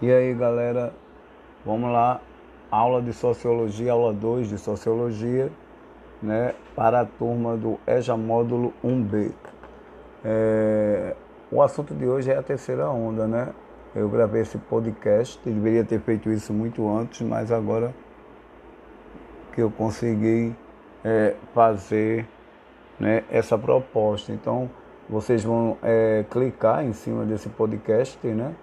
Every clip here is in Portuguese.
E aí galera, vamos lá, aula de Sociologia, aula 2 de Sociologia, né, para a turma do EJA Módulo 1B. É, o assunto de hoje é a terceira onda, né? Eu gravei esse podcast, deveria ter feito isso muito antes, mas agora que eu consegui é, fazer né, essa proposta. Então, vocês vão é, clicar em cima desse podcast, né?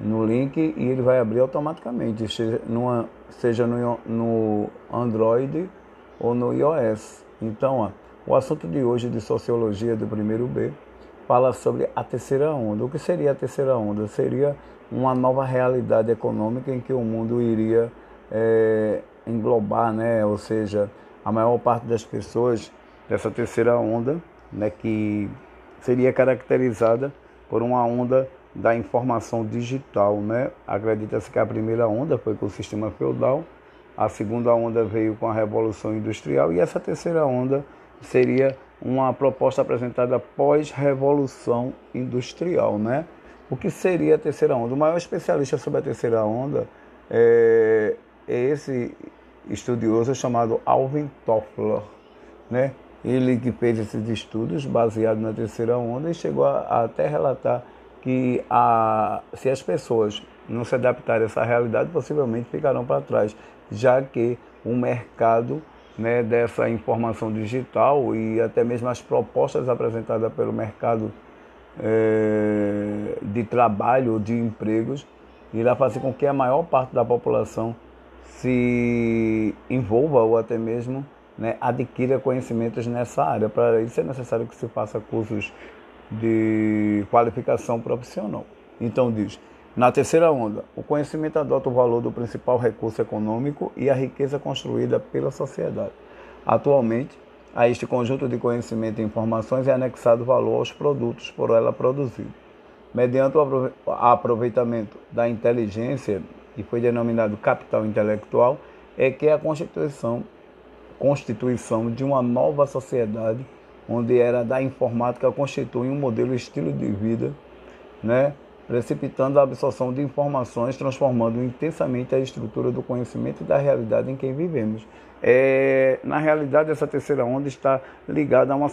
No link e ele vai abrir automaticamente, seja, numa, seja no, no Android ou no iOS. Então, ó, o assunto de hoje de Sociologia do primeiro B fala sobre a terceira onda. O que seria a terceira onda? Seria uma nova realidade econômica em que o mundo iria é, englobar, né? ou seja, a maior parte das pessoas dessa terceira onda, né? que seria caracterizada por uma onda da informação digital, né? Acredita-se que a primeira onda foi com o sistema feudal, a segunda onda veio com a revolução industrial e essa terceira onda seria uma proposta apresentada pós-revolução industrial, né? O que seria a terceira onda? O maior especialista sobre a terceira onda é, é esse estudioso chamado Alvin Toffler, né? Ele que fez esses estudos baseado na terceira onda e chegou a, a até relatar que a, se as pessoas não se adaptarem a essa realidade, possivelmente ficarão para trás, já que o mercado né, dessa informação digital e até mesmo as propostas apresentadas pelo mercado é, de trabalho, de empregos, irá fazer com que a maior parte da população se envolva ou até mesmo né, adquira conhecimentos nessa área. Para isso é necessário que se faça cursos de qualificação profissional. Então diz, na terceira onda, o conhecimento adota o valor do principal recurso econômico e a riqueza construída pela sociedade. Atualmente, a este conjunto de conhecimento e informações é anexado valor aos produtos por ela produzido. Mediante o aproveitamento da inteligência, que foi denominado capital intelectual, é que a constituição, constituição de uma nova sociedade onde era da informática constitui um modelo estilo de vida, né, precipitando a absorção de informações, transformando intensamente a estrutura do conhecimento e da realidade em que vivemos. É, na realidade, essa terceira onda está ligada a uma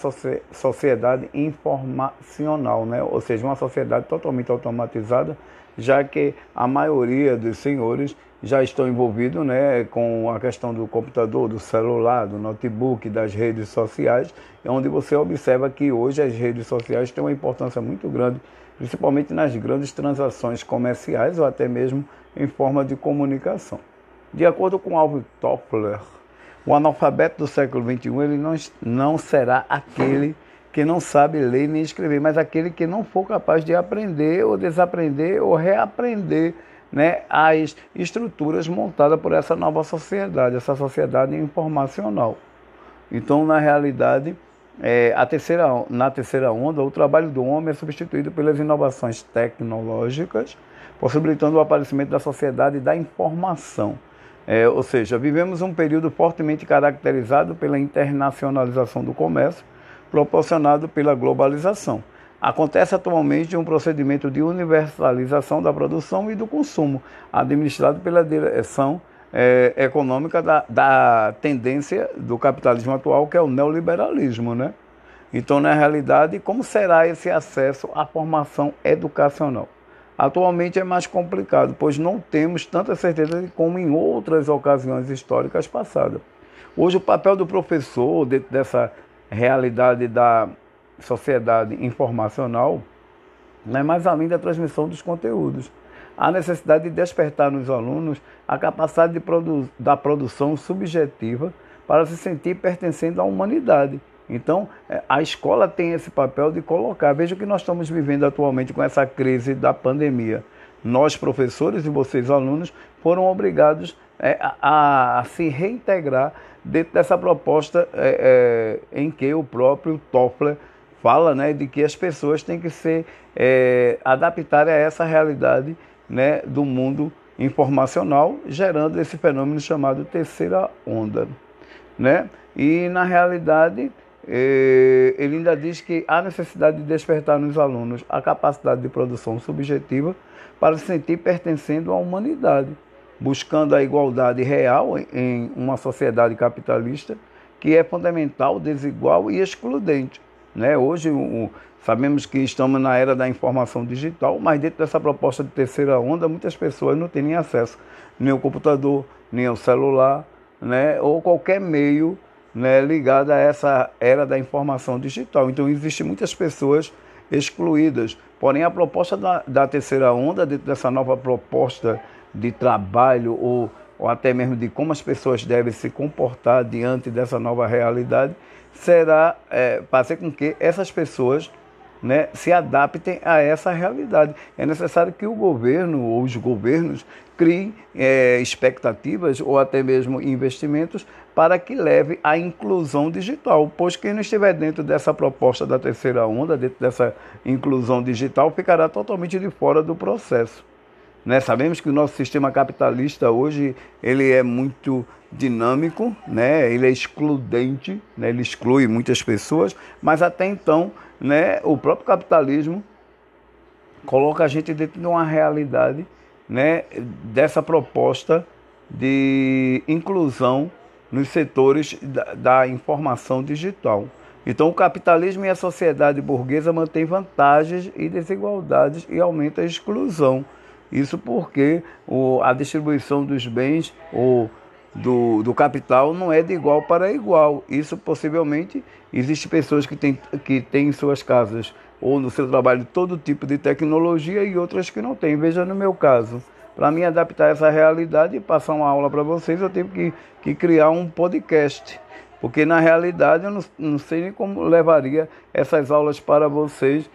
sociedade informacional, né? ou seja, uma sociedade totalmente automatizada, já que a maioria dos senhores já estão envolvidos né, com a questão do computador, do celular, do notebook, das redes sociais, é onde você observa que hoje as redes sociais têm uma importância muito grande, principalmente nas grandes transações comerciais ou até mesmo em forma de comunicação. De acordo com Alvin Toffler, o analfabeto do século XXI ele não, não será aquele que não sabe ler nem escrever, mas aquele que não for capaz de aprender ou desaprender ou reaprender né, as estruturas montadas por essa nova sociedade, essa sociedade informacional. Então, na realidade, é, a terceira, na terceira onda, o trabalho do homem é substituído pelas inovações tecnológicas, possibilitando o aparecimento da sociedade da informação. É, ou seja, vivemos um período fortemente caracterizado pela internacionalização do comércio, proporcionado pela globalização. Acontece atualmente um procedimento de universalização da produção e do consumo, administrado pela direção é, econômica da, da tendência do capitalismo atual, que é o neoliberalismo. Né? Então, na realidade, como será esse acesso à formação educacional? Atualmente é mais complicado, pois não temos tanta certeza como em outras ocasiões históricas passadas. Hoje, o papel do professor, dentro dessa realidade da sociedade informacional, não é mais além da transmissão dos conteúdos. Há necessidade de despertar nos alunos a capacidade de produ da produção subjetiva para se sentir pertencendo à humanidade. Então, é, a escola tem esse papel de colocar. Veja o que nós estamos vivendo atualmente com essa crise da pandemia. Nós, professores e vocês, alunos, foram obrigados é, a, a, se reintegrar dentro dessa proposta é, é, em que o próprio Toffler fala né, de que as pessoas têm que se é, adaptar a essa realidade né, do mundo informacional, gerando esse fenômeno chamado terceira onda. Né? E, na realidade, é, ele ainda diz que há necessidade de despertar nos alunos a capacidade de produção subjetiva para se sentir pertencendo à humanidade, buscando a igualdade real em uma sociedade capitalista que é fundamental, desigual e excludente. Né? Hoje, o, sabemos que estamos na era da informação digital, mas dentro dessa proposta de terceira onda, muitas pessoas não têm nem acesso nem ao computador, nem ao celular, né? ou qualquer meio né, ligado a essa era da informação digital. Então, existem muitas pessoas excluídas. Porém, a proposta da, da terceira onda, dentro dessa nova proposta de trabalho ou, ou até mesmo de como as pessoas devem se comportar diante dessa nova realidade, será é, fazer com que essas pessoas né, se adaptem a essa realidade. É necessário que o governo ou os governos criem é, expectativas ou até mesmo investimentos para que leve à inclusão digital, pois quem não estiver dentro dessa proposta da terceira onda, dentro dessa inclusão digital, ficará totalmente de fora do processo. Né? Sabemos que o nosso sistema capitalista hoje ele é muito dinâmico, né? ele é excludente, né? ele exclui muitas pessoas, mas até então né, o próprio capitalismo coloca a gente dentro de uma realidade né, dessa proposta de inclusão nos setores da, da, informação digital. Então, o capitalismo e a sociedade burguesa mantêm vantagens e desigualdades e aumenta a exclusão. Isso porque o, a distribuição dos bens ou do, do capital não é de igual para igual. Isso possivelmente existe pessoas que têm, que têm em suas casas ou no seu trabalho todo tipo de tecnologia e outras que não têm. Veja no meu caso. Para me adaptar a essa realidade e passar uma aula para vocês, eu tive que, que criar um podcast. Porque na realidade eu não, não sei nem como levaria essas aulas para vocês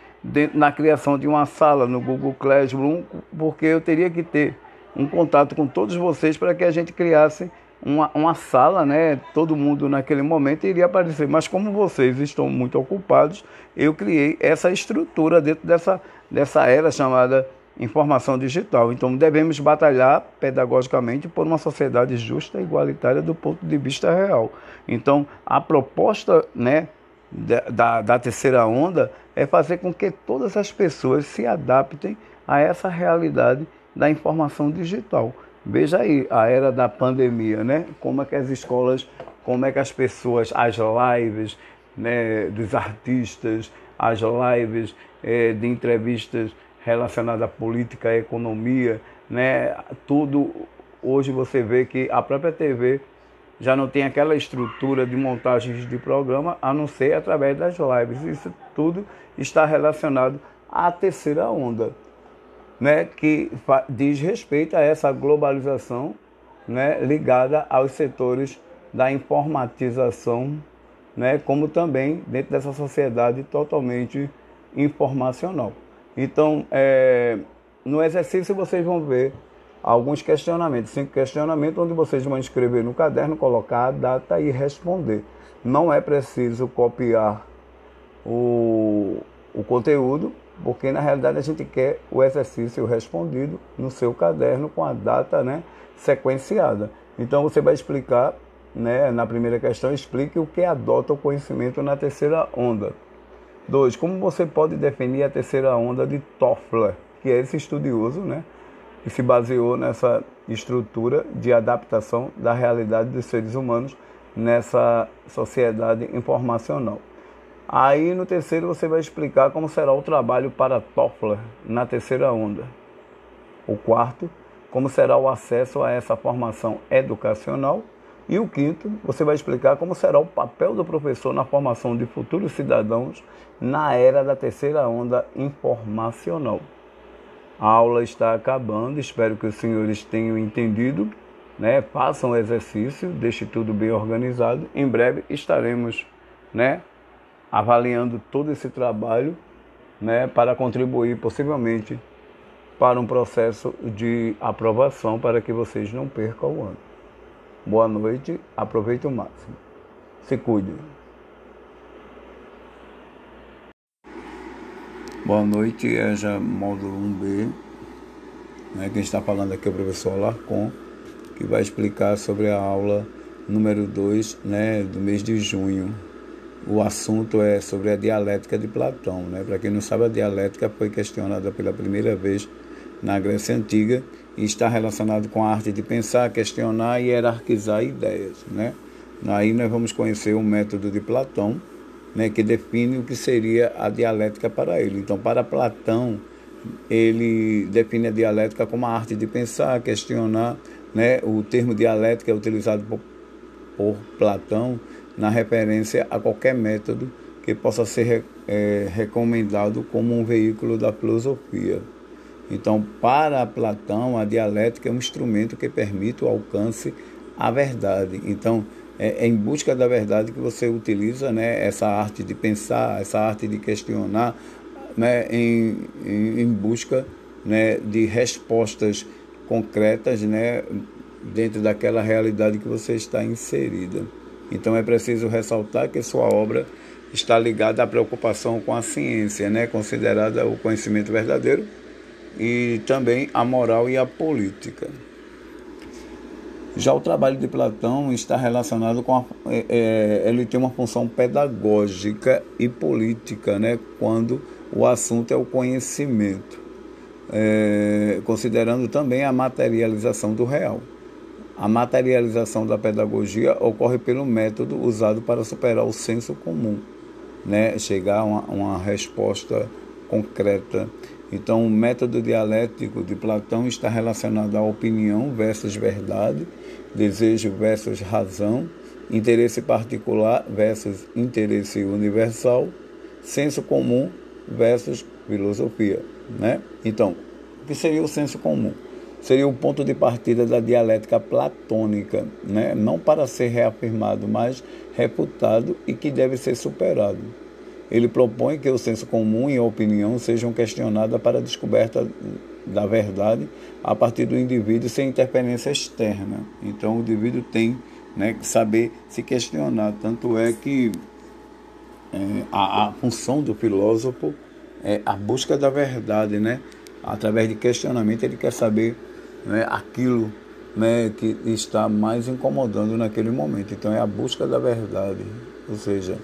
na criação de uma sala no Google Classroom, porque eu teria que ter um contato com todos vocês para que a gente criasse uma, uma sala, né? Todo mundo naquele momento iria aparecer. Mas como vocês estão muito ocupados, eu criei essa estrutura dentro dessa, dessa era chamada informação digital. Então, devemos batalhar pedagogicamente por uma sociedade justa e igualitária do ponto de vista real. Então, a proposta né, da, da terceira onda é fazer com que todas as pessoas se adaptem a essa realidade da informação digital. Veja aí a era da pandemia, né? Como é que as escolas, como é que as pessoas, as lives né, dos artistas, as lives é, de entrevistas relacionada à política, à economia, né? Tudo hoje você vê que a própria TV já não tem aquela estrutura de montagens de programa, a não ser através das lives. Isso tudo está relacionado à terceira onda, né? Que diz respeito a essa globalização, né? Ligada aos setores da informatização, né? Como também dentro dessa sociedade totalmente informacional. Então, é, no exercício vocês vão ver alguns questionamentos, cinco questionamentos, onde vocês vão escrever no caderno, colocar a data e responder. Não é preciso copiar o, o conteúdo, porque na realidade a gente quer o exercício respondido no seu caderno com a data né, sequenciada. Então você vai explicar, né, na primeira questão, explique o que adota o conhecimento na terceira onda. 2. Como você pode definir a terceira onda de Toffler, que é esse estudioso, né, que se baseou nessa estrutura de adaptação da realidade dos seres humanos nessa sociedade informacional. Aí no terceiro você vai explicar como será o trabalho para Toffler na terceira onda. O quarto, como será o acesso a essa formação educacional e o quinto, você vai explicar como será o papel do professor na formação de futuros cidadãos na era da terceira onda informacional. A aula está acabando, espero que os senhores tenham entendido. Né? Façam o exercício, deixe tudo bem organizado. Em breve estaremos né, avaliando todo esse trabalho né, para contribuir possivelmente para um processo de aprovação para que vocês não percam o ano. Boa noite, aproveite o máximo. Se cuide. Boa noite, EJA módulo 1B. Né, quem está falando aqui é o professor Alarcon, que vai explicar sobre a aula número 2 né, do mês de junho. O assunto é sobre a dialética de Platão. Né? Para quem não sabe, a dialética foi questionada pela primeira vez na Grécia Antiga e está relacionado com a arte de pensar, questionar e hierarquizar ideias. Né? Aí nós vamos conhecer o método de Platão, né, que define o que seria a dialética para ele. Então, para Platão, ele define a dialética como a arte de pensar, questionar. Né? O termo dialética é utilizado por, por Platão na referência a qualquer método que possa ser é, recomendado como um veículo da filosofia. Então, para Platão, a dialética é um instrumento que permite o alcance à verdade. Então, é em busca da verdade que você utiliza né, essa arte de pensar, essa arte de questionar, né, em, em, em busca né, de respostas concretas né, dentro daquela realidade que você está inserida. Então é preciso ressaltar que sua obra está ligada à preocupação com a ciência, né, considerada o conhecimento verdadeiro, e também a moral e a política. Já o trabalho de Platão está relacionado com a, é, é, ele tem uma função pedagógica e política, né, quando o assunto é o conhecimento, é, considerando também a materialização do real. A materialização da pedagogia ocorre pelo método usado para superar o senso comum, né? chegar a uma, uma resposta concreta. Então, o método dialético de Platão está relacionado à opinião versus verdade, desejo versus razão, interesse particular versus interesse universal, senso comum versus filosofia. Né? Então, o que seria o senso comum? seria o ponto de partida da dialética platônica, né? não para ser reafirmado, mas refutado e que deve ser superado. Ele propõe que o senso comum e a opinião sejam questionadas para a descoberta da verdade a partir do indivíduo sem interferência externa. Então o indivíduo tem né, que saber se questionar. Tanto é que é, a, a função do filósofo é a busca da verdade, né? Através de questionamento ele quer saber né, aquilo né, que está mais incomodando naquele momento. Então é a busca da verdade, ou seja,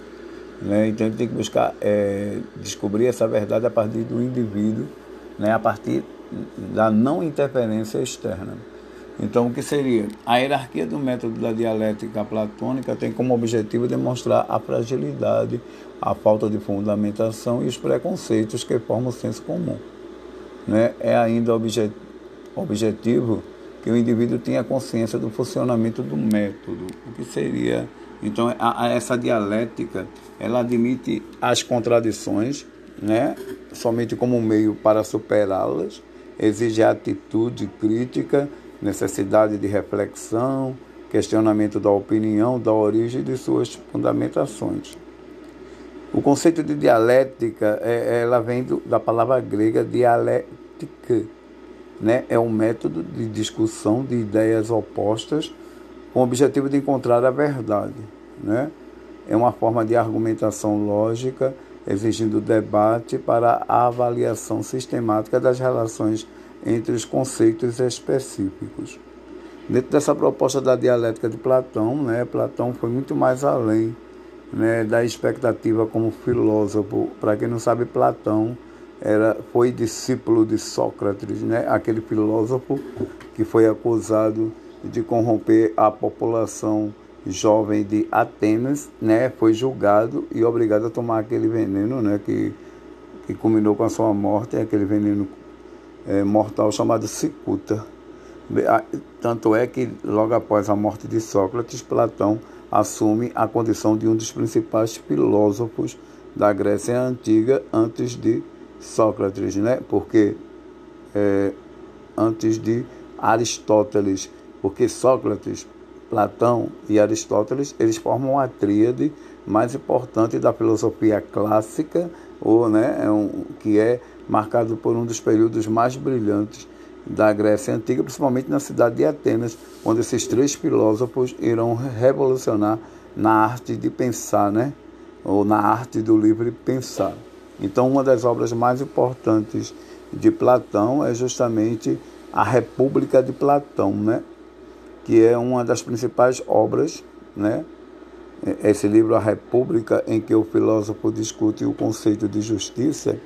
né, então ele tem que buscar é, descobrir essa verdade a partir do indivíduo, né, a partir da não interferência externa. Então, o que seria? A hierarquia do método da dialética platônica tem como objetivo demonstrar a fragilidade, a falta de fundamentação e os preconceitos que formam o senso comum. Né? É ainda objetivo objetivo que o indivíduo tenha consciência do funcionamento do método, o que seria então a, a essa dialética ela admite as contradições, né, somente como meio para superá-las, exige atitude crítica, necessidade de reflexão, questionamento da opinião, da origem de suas fundamentações. O conceito de dialética, é, ela vem do, da palavra grega dialética, né, é um método de discussão de ideias opostas com o objetivo de encontrar a verdade. Né? É uma forma de argumentação lógica, exigindo debate para a avaliação sistemática das relações entre os conceitos específicos. Dentro dessa proposta da dialética de Platão, né, Platão foi muito mais além né, da expectativa como filósofo. Para quem não sabe, Platão era, foi discípulo de Sócrates, né? aquele filósofo que foi acusado de corromper a população jovem de Atenas, né? foi julgado e obrigado a tomar aquele veneno né? que, que culminou com a sua morte, aquele veneno é, mortal chamado cicuta. Tanto é que, logo após a morte de Sócrates, Platão assume a condição de um dos principais filósofos da Grécia Antiga antes de Sócrates, né? Porque é, antes de Aristóteles, porque Sócrates, Platão e Aristóteles eles formam a tríade mais importante da filosofia clássica, ou né, é um, que é marcado por um dos períodos mais brilhantes da Grécia Antiga, principalmente na cidade de Atenas, onde esses três filósofos irão revolucionar na arte de pensar, né? ou na arte do livre pensar. Então, uma das obras mais importantes de Platão é justamente a República de Platão, né? Que é uma das principais obras, né? Esse livro, A República, em que o filósofo discute o conceito de justiça,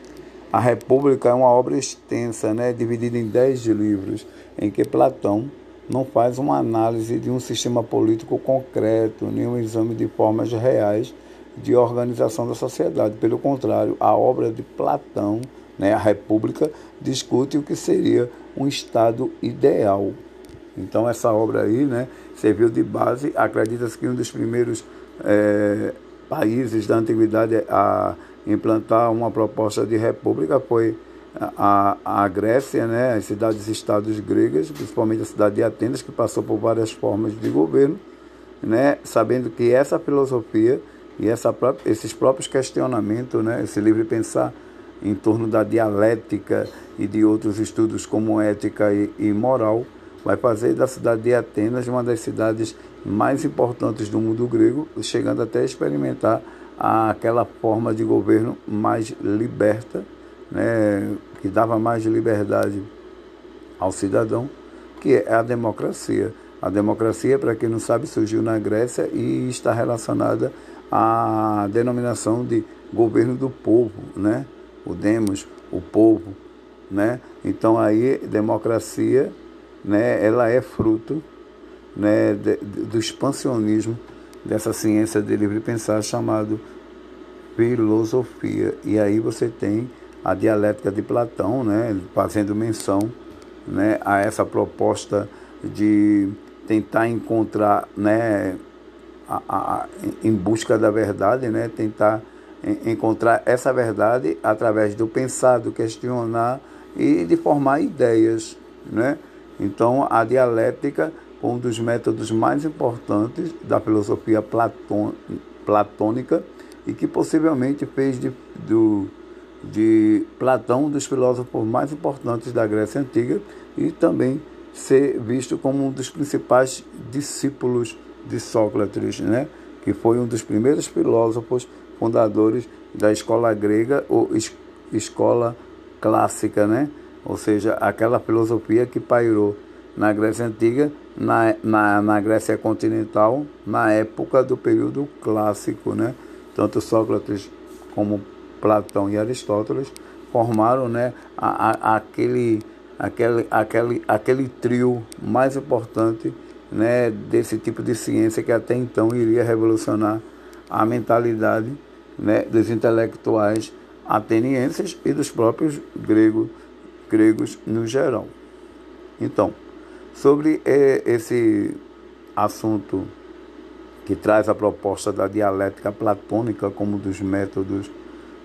A República é uma obra extensa, né, dividida em dez livros, em que Platão não faz uma análise de um sistema político concreto, nem um exame de formas reais de organização da sociedade. Pelo contrário, a obra de Platão, né, a República, discute o que seria um Estado ideal. Então, essa obra aí né, serviu de base. Acredita-se que um dos primeiros é, países da antiguidade a implantar uma proposta de república foi a, a Grécia, né, as cidades-estados gregas, principalmente a cidade de Atenas, que passou por várias formas de governo, né, sabendo que essa filosofia e essa esses próprios questionamentos, né, esse livre pensar em torno da dialética e de outros estudos como ética e, e moral, vai fazer da cidade de Atenas uma das cidades mais importantes do mundo grego, chegando até a experimentar aquela forma de governo mais liberta, né, que dava mais liberdade ao cidadão, que é a democracia. A democracia, para quem não sabe, surgiu na Grécia e está relacionada à denominação de governo do povo, né? O demos, o povo, né? Então aí democracia, né? Ela é fruto, né? De, do expansionismo dessa ciência de livre pensar chamado filosofia. E aí você tem a dialética de Platão, né, fazendo menção né, a essa proposta de tentar encontrar, né, a, a, em busca da verdade, né, tentar encontrar essa verdade através do pensar, do questionar e de formar ideias, né? Então, a dialética um dos métodos mais importantes da filosofia platônica e que possivelmente fez de, do, de Platão, um dos filósofos mais importantes da Grécia Antiga, e também ser visto como um dos principais discípulos de Sócrates, né? que foi um dos primeiros filósofos fundadores da escola grega ou es escola clássica, né? Ou seja, aquela filosofia que pairou na Grécia Antiga, na, na, na Grécia continental, na época do período clássico. Né? Tanto Sócrates como Platão e Aristóteles formaram né, a, a, aquele, aquele, aquele, aquele trio mais importante né, desse tipo de ciência que até então iria revolucionar a mentalidade né, dos intelectuais atenienses e dos próprios gregos, gregos no geral. Então, sobre eh, esse assunto que traz a proposta da dialética platônica como dos métodos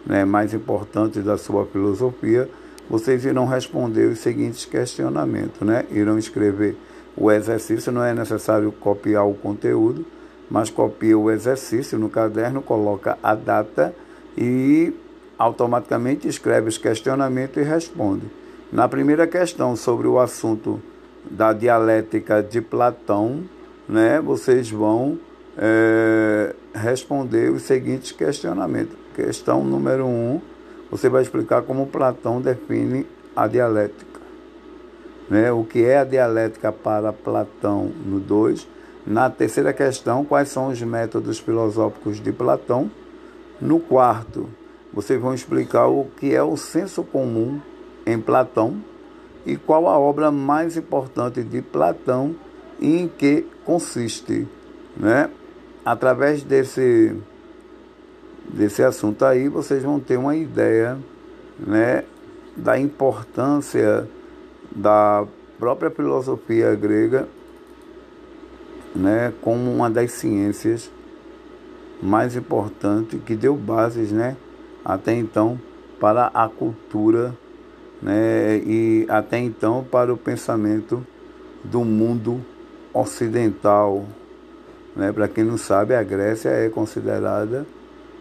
né, mais importantes da sua filosofia, vocês irão responder os seguintes questionamentos, né? Irão escrever o exercício, não é necessário copiar o conteúdo, mas copia o exercício no caderno, coloca a data e automaticamente escreve os questionamentos e responde. Na primeira questão sobre o assunto da dialética de Platão, né, vocês vão é, responder os seguintes questionamentos. Questão número um, você vai explicar como Platão define a dialética. Né? O que é a dialética para Platão no 2. Na terceira questão, quais são os métodos filosóficos de Platão. No quarto, vocês vão explicar o que é o senso comum em Platão e qual a obra mais importante de Platão e em que consiste. Né? Através desse desse assunto aí, vocês vão ter uma ideia né, da importância da própria filosofia grega né, como uma das ciências mais importantes que deu bases né, até então para a cultura né, e até então para o pensamento do mundo ocidental. Né? Para quem não sabe, a Grécia é considerada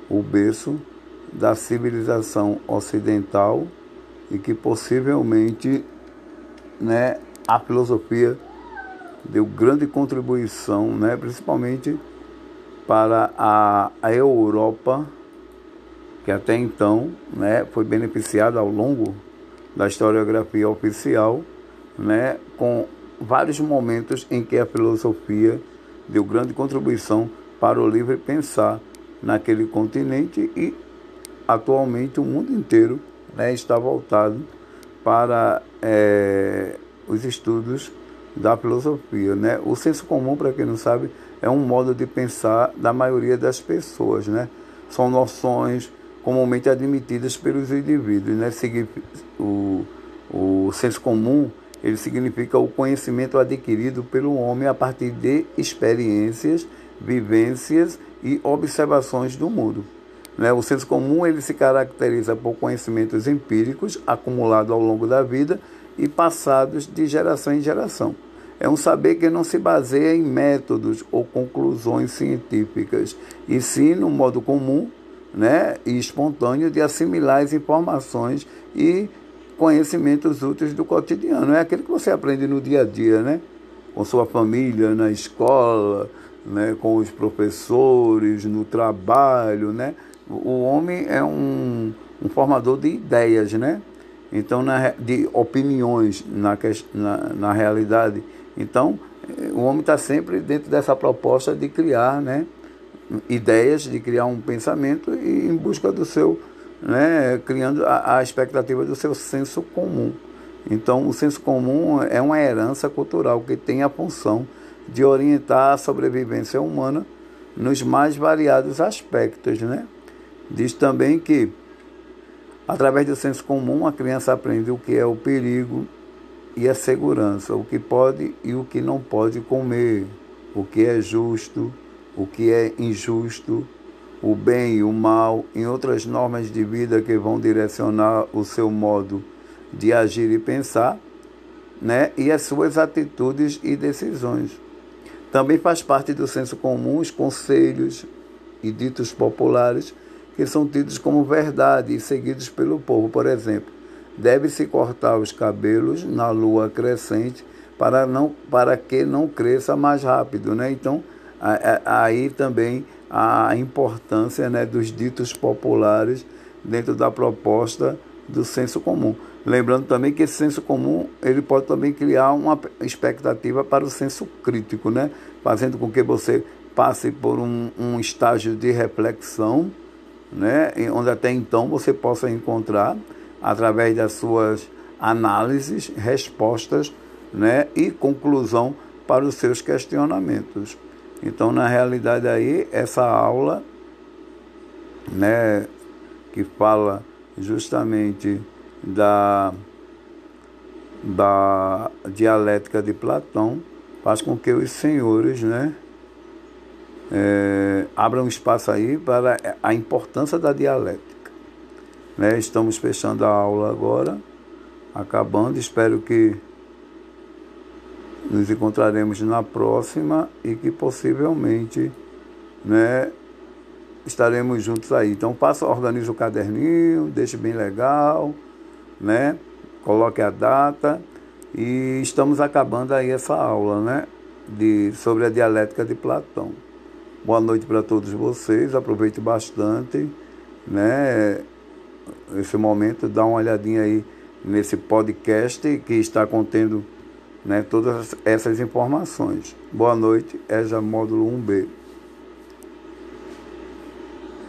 o berço da civilização ocidental e que possivelmente né, a filosofia deu grande contribuição, né, principalmente para a, a Europa, que até então né, foi beneficiada ao longo da historiografia oficial, né, com vários momentos em que a filosofia deu grande contribuição para o livre pensar naquele continente e atualmente o mundo inteiro né, está voltado para é, os estudos da filosofia. Né? O senso comum, para quem não sabe, é um modo de pensar da maioria das pessoas. Né? São noções comumente admitidas pelos indivíduos. Né? O, o senso comum ele significa o conhecimento adquirido pelo homem a partir de experiências, vivências e observações do mundo. Né? O senso comum ele se caracteriza por conhecimentos empíricos acumulados ao longo da vida e passados de geração em geração. É um saber que não se baseia em métodos ou conclusões científicas, e sim no modo comum né, e espontâneo de assimilar as informações e conhecimentos úteis do cotidiano. É aquele que você aprende no dia a dia, né? Com sua família, na escola, né? com os professores, no trabalho, né? O homem é um, um formador de ideias, né? Então, na, de opiniões na, na, na realidade. Então, o homem está sempre dentro dessa proposta de criar, né? Ideias, de criar um pensamento e em busca do seu né, criando a, a expectativa do seu senso comum. Então, o senso comum é uma herança cultural que tem a função de orientar a sobrevivência humana nos mais variados aspectos. Né? Diz também que, através do senso comum, a criança aprende o que é o perigo e a segurança, o que pode e o que não pode comer, o que é justo, o que é injusto, o bem e o mal, em outras normas de vida que vão direcionar o seu modo de agir e pensar, né? e as suas atitudes e decisões. Também faz parte do senso comum os conselhos e ditos populares que são tidos como verdade e seguidos pelo povo. Por exemplo, deve-se cortar os cabelos na lua crescente para, não, para que não cresça mais rápido. Né? Então, aí também a importância né, dos ditos populares dentro da proposta do senso comum. Lembrando também que esse senso comum ele pode também criar uma expectativa para o senso crítico, né? fazendo com que você passe por um, um estágio de reflexão, né? onde até então você possa encontrar, através das suas análises, respostas né? e conclusão para os seus questionamentos. Então, na realidade aí, essa aula, né, que fala justamente da, da dialética de Platão, faz com que os senhores, né, é, abram espaço aí para a importância da dialética. Né? Estamos fechando a aula agora, acabando, espero que nos encontraremos na próxima e que possivelmente né, estaremos juntos aí. Então faça, organize o caderninho, deixe bem legal, né? Coloque a data e estamos acabando aí essa aula, né? De, sobre a dialética de Platão. Boa noite para todos vocês, aproveite bastante, né? Esse momento, dá uma olhadinha aí nesse podcast que está contendo né, todas essas informações. Boa noite, EJA Módulo 1B.